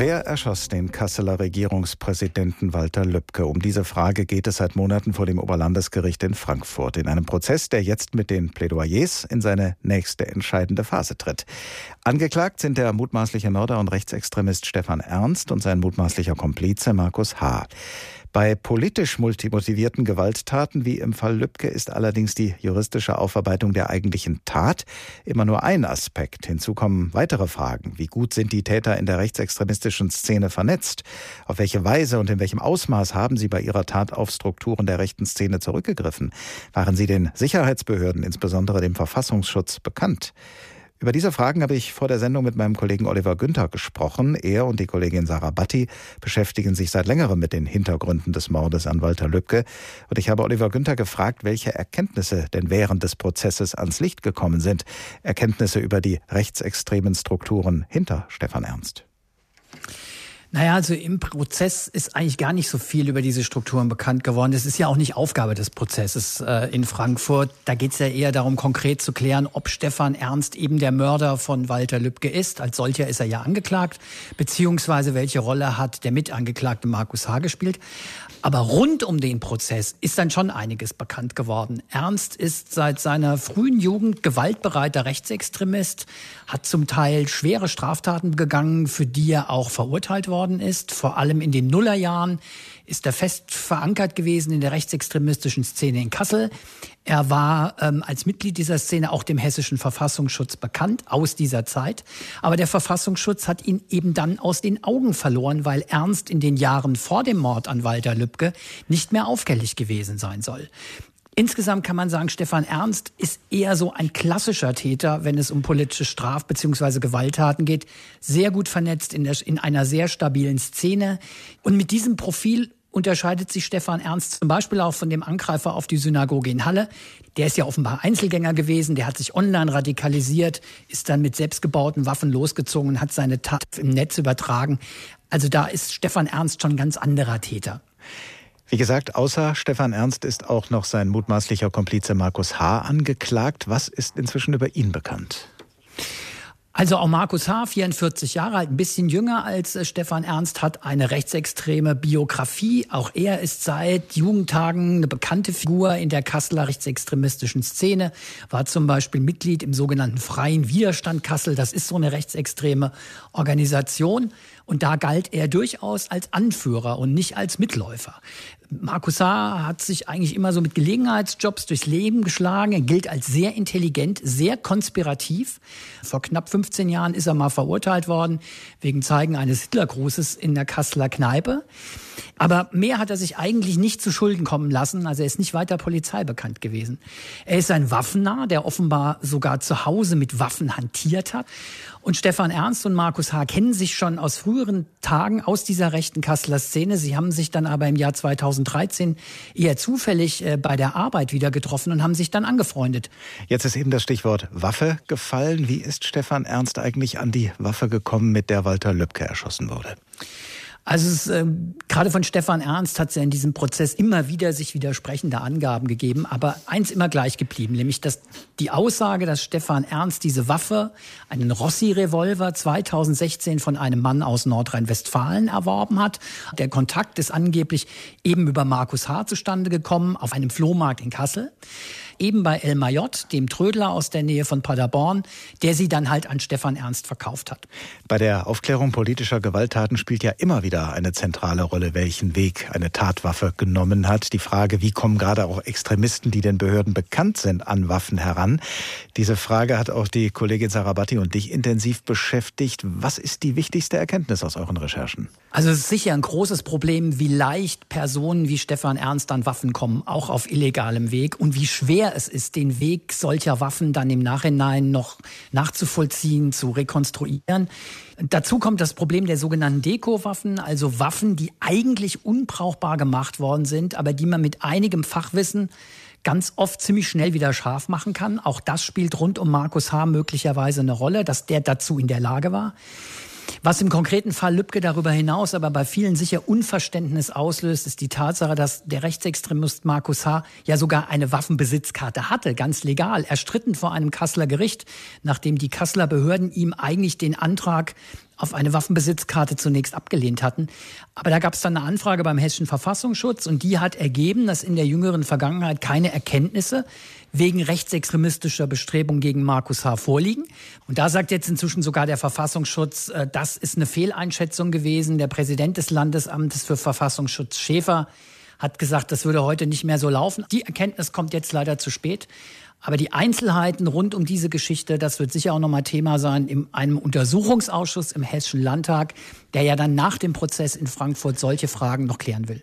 Wer erschoss den Kasseler Regierungspräsidenten Walter Lübcke? Um diese Frage geht es seit Monaten vor dem Oberlandesgericht in Frankfurt. In einem Prozess, der jetzt mit den Plädoyers in seine nächste entscheidende Phase tritt. Angeklagt sind der mutmaßliche Mörder und Rechtsextremist Stefan Ernst und sein mutmaßlicher Komplize Markus H. Bei politisch multimotivierten Gewalttaten wie im Fall Lübcke ist allerdings die juristische Aufarbeitung der eigentlichen Tat immer nur ein Aspekt. Hinzu kommen weitere Fragen. Wie gut sind die Täter in der rechtsextremistischen Szene vernetzt? Auf welche Weise und in welchem Ausmaß haben sie bei ihrer Tat auf Strukturen der rechten Szene zurückgegriffen? Waren sie den Sicherheitsbehörden, insbesondere dem Verfassungsschutz, bekannt? Über diese Fragen habe ich vor der Sendung mit meinem Kollegen Oliver Günther gesprochen. Er und die Kollegin Sarah Batti beschäftigen sich seit längerem mit den Hintergründen des Mordes an Walter Lübcke. Und ich habe Oliver Günther gefragt, welche Erkenntnisse denn während des Prozesses ans Licht gekommen sind. Erkenntnisse über die rechtsextremen Strukturen hinter Stefan Ernst. Naja, also im Prozess ist eigentlich gar nicht so viel über diese Strukturen bekannt geworden. Das ist ja auch nicht Aufgabe des Prozesses äh, in Frankfurt. Da geht es ja eher darum, konkret zu klären, ob Stefan Ernst eben der Mörder von Walter Lübcke ist. Als solcher ist er ja angeklagt, beziehungsweise welche Rolle hat der Mitangeklagte Markus H. gespielt. Aber rund um den Prozess ist dann schon einiges bekannt geworden. Ernst ist seit seiner frühen Jugend gewaltbereiter Rechtsextremist, hat zum Teil schwere Straftaten begangen, für die er auch verurteilt worden ist. Vor allem in den Nullerjahren ist er fest verankert gewesen in der rechtsextremistischen Szene in Kassel. Er war ähm, als Mitglied dieser Szene auch dem hessischen Verfassungsschutz bekannt aus dieser Zeit. Aber der Verfassungsschutz hat ihn eben dann aus den Augen verloren, weil Ernst in den Jahren vor dem Mord an Walter Lübcke nicht mehr auffällig gewesen sein soll. Insgesamt kann man sagen, Stefan Ernst ist eher so ein klassischer Täter, wenn es um politische Straf- bzw. Gewalttaten geht. Sehr gut vernetzt in, der, in einer sehr stabilen Szene. Und mit diesem Profil unterscheidet sich Stefan Ernst zum Beispiel auch von dem Angreifer auf die Synagoge in Halle. Der ist ja offenbar Einzelgänger gewesen, der hat sich online radikalisiert, ist dann mit selbstgebauten Waffen losgezogen und hat seine Tat im Netz übertragen. Also da ist Stefan Ernst schon ein ganz anderer Täter. Wie gesagt, außer Stefan Ernst ist auch noch sein mutmaßlicher Komplize Markus H. angeklagt. Was ist inzwischen über ihn bekannt? Also auch Markus H., 44 Jahre alt, ein bisschen jünger als äh, Stefan Ernst, hat eine rechtsextreme Biografie. Auch er ist seit Jugendtagen eine bekannte Figur in der Kasseler rechtsextremistischen Szene, war zum Beispiel Mitglied im sogenannten Freien Widerstand Kassel. Das ist so eine rechtsextreme Organisation. Und da galt er durchaus als Anführer und nicht als Mitläufer. Markus Saar hat sich eigentlich immer so mit Gelegenheitsjobs durchs Leben geschlagen. Er gilt als sehr intelligent, sehr konspirativ. Vor knapp 15 Jahren ist er mal verurteilt worden wegen Zeigen eines Hitlergrußes in der Kasseler Kneipe. Aber mehr hat er sich eigentlich nicht zu Schulden kommen lassen. Also er ist nicht weiter Polizei bekannt gewesen. Er ist ein Waffennah, der offenbar sogar zu Hause mit Waffen hantiert hat. Und Stefan Ernst und Markus H. kennen sich schon aus früheren Tagen aus dieser rechten Kasseler Szene. Sie haben sich dann aber im Jahr 2013 eher zufällig äh, bei der Arbeit wieder getroffen und haben sich dann angefreundet. Jetzt ist eben das Stichwort Waffe gefallen. Wie ist Stefan Ernst eigentlich an die Waffe gekommen, mit der Walter Lübcke erschossen wurde? Also es, äh, gerade von Stefan Ernst hat es ja in diesem Prozess immer wieder sich widersprechende Angaben gegeben, aber eins immer gleich geblieben, nämlich dass die Aussage, dass Stefan Ernst diese Waffe, einen Rossi-Revolver 2016 von einem Mann aus Nordrhein-Westfalen erworben hat. Der Kontakt ist angeblich eben über Markus H. zustande gekommen auf einem Flohmarkt in Kassel eben bei El Mayot, dem Trödler aus der Nähe von Paderborn, der sie dann halt an Stefan Ernst verkauft hat. Bei der Aufklärung politischer Gewalttaten spielt ja immer wieder eine zentrale Rolle, welchen Weg eine Tatwaffe genommen hat. Die Frage, wie kommen gerade auch Extremisten, die den Behörden bekannt sind, an Waffen heran? Diese Frage hat auch die Kollegin Sarabatti und dich intensiv beschäftigt. Was ist die wichtigste Erkenntnis aus euren Recherchen? Also es ist sicher ein großes Problem, wie leicht Personen wie Stefan Ernst an Waffen kommen, auch auf illegalem Weg und wie schwer es ist, den Weg solcher Waffen dann im Nachhinein noch nachzuvollziehen, zu rekonstruieren. Dazu kommt das Problem der sogenannten Deko-Waffen, also Waffen, die eigentlich unbrauchbar gemacht worden sind, aber die man mit einigem Fachwissen ganz oft ziemlich schnell wieder scharf machen kann. Auch das spielt rund um Markus H. möglicherweise eine Rolle, dass der dazu in der Lage war. Was im konkreten Fall Lübcke darüber hinaus aber bei vielen sicher Unverständnis auslöst, ist die Tatsache, dass der Rechtsextremist Markus H. ja sogar eine Waffenbesitzkarte hatte, ganz legal, erstritten vor einem Kasseler Gericht, nachdem die Kasseler Behörden ihm eigentlich den Antrag auf eine Waffenbesitzkarte zunächst abgelehnt hatten. Aber da gab es dann eine Anfrage beim Hessischen Verfassungsschutz und die hat ergeben, dass in der jüngeren Vergangenheit keine Erkenntnisse wegen rechtsextremistischer Bestrebungen gegen Markus H. vorliegen. Und da sagt jetzt inzwischen sogar der Verfassungsschutz, äh, das ist eine Fehleinschätzung gewesen. Der Präsident des Landesamtes für Verfassungsschutz Schäfer hat gesagt, das würde heute nicht mehr so laufen. Die Erkenntnis kommt jetzt leider zu spät. Aber die Einzelheiten rund um diese Geschichte, das wird sicher auch nochmal Thema sein in einem Untersuchungsausschuss im Hessischen Landtag, der ja dann nach dem Prozess in Frankfurt solche Fragen noch klären will.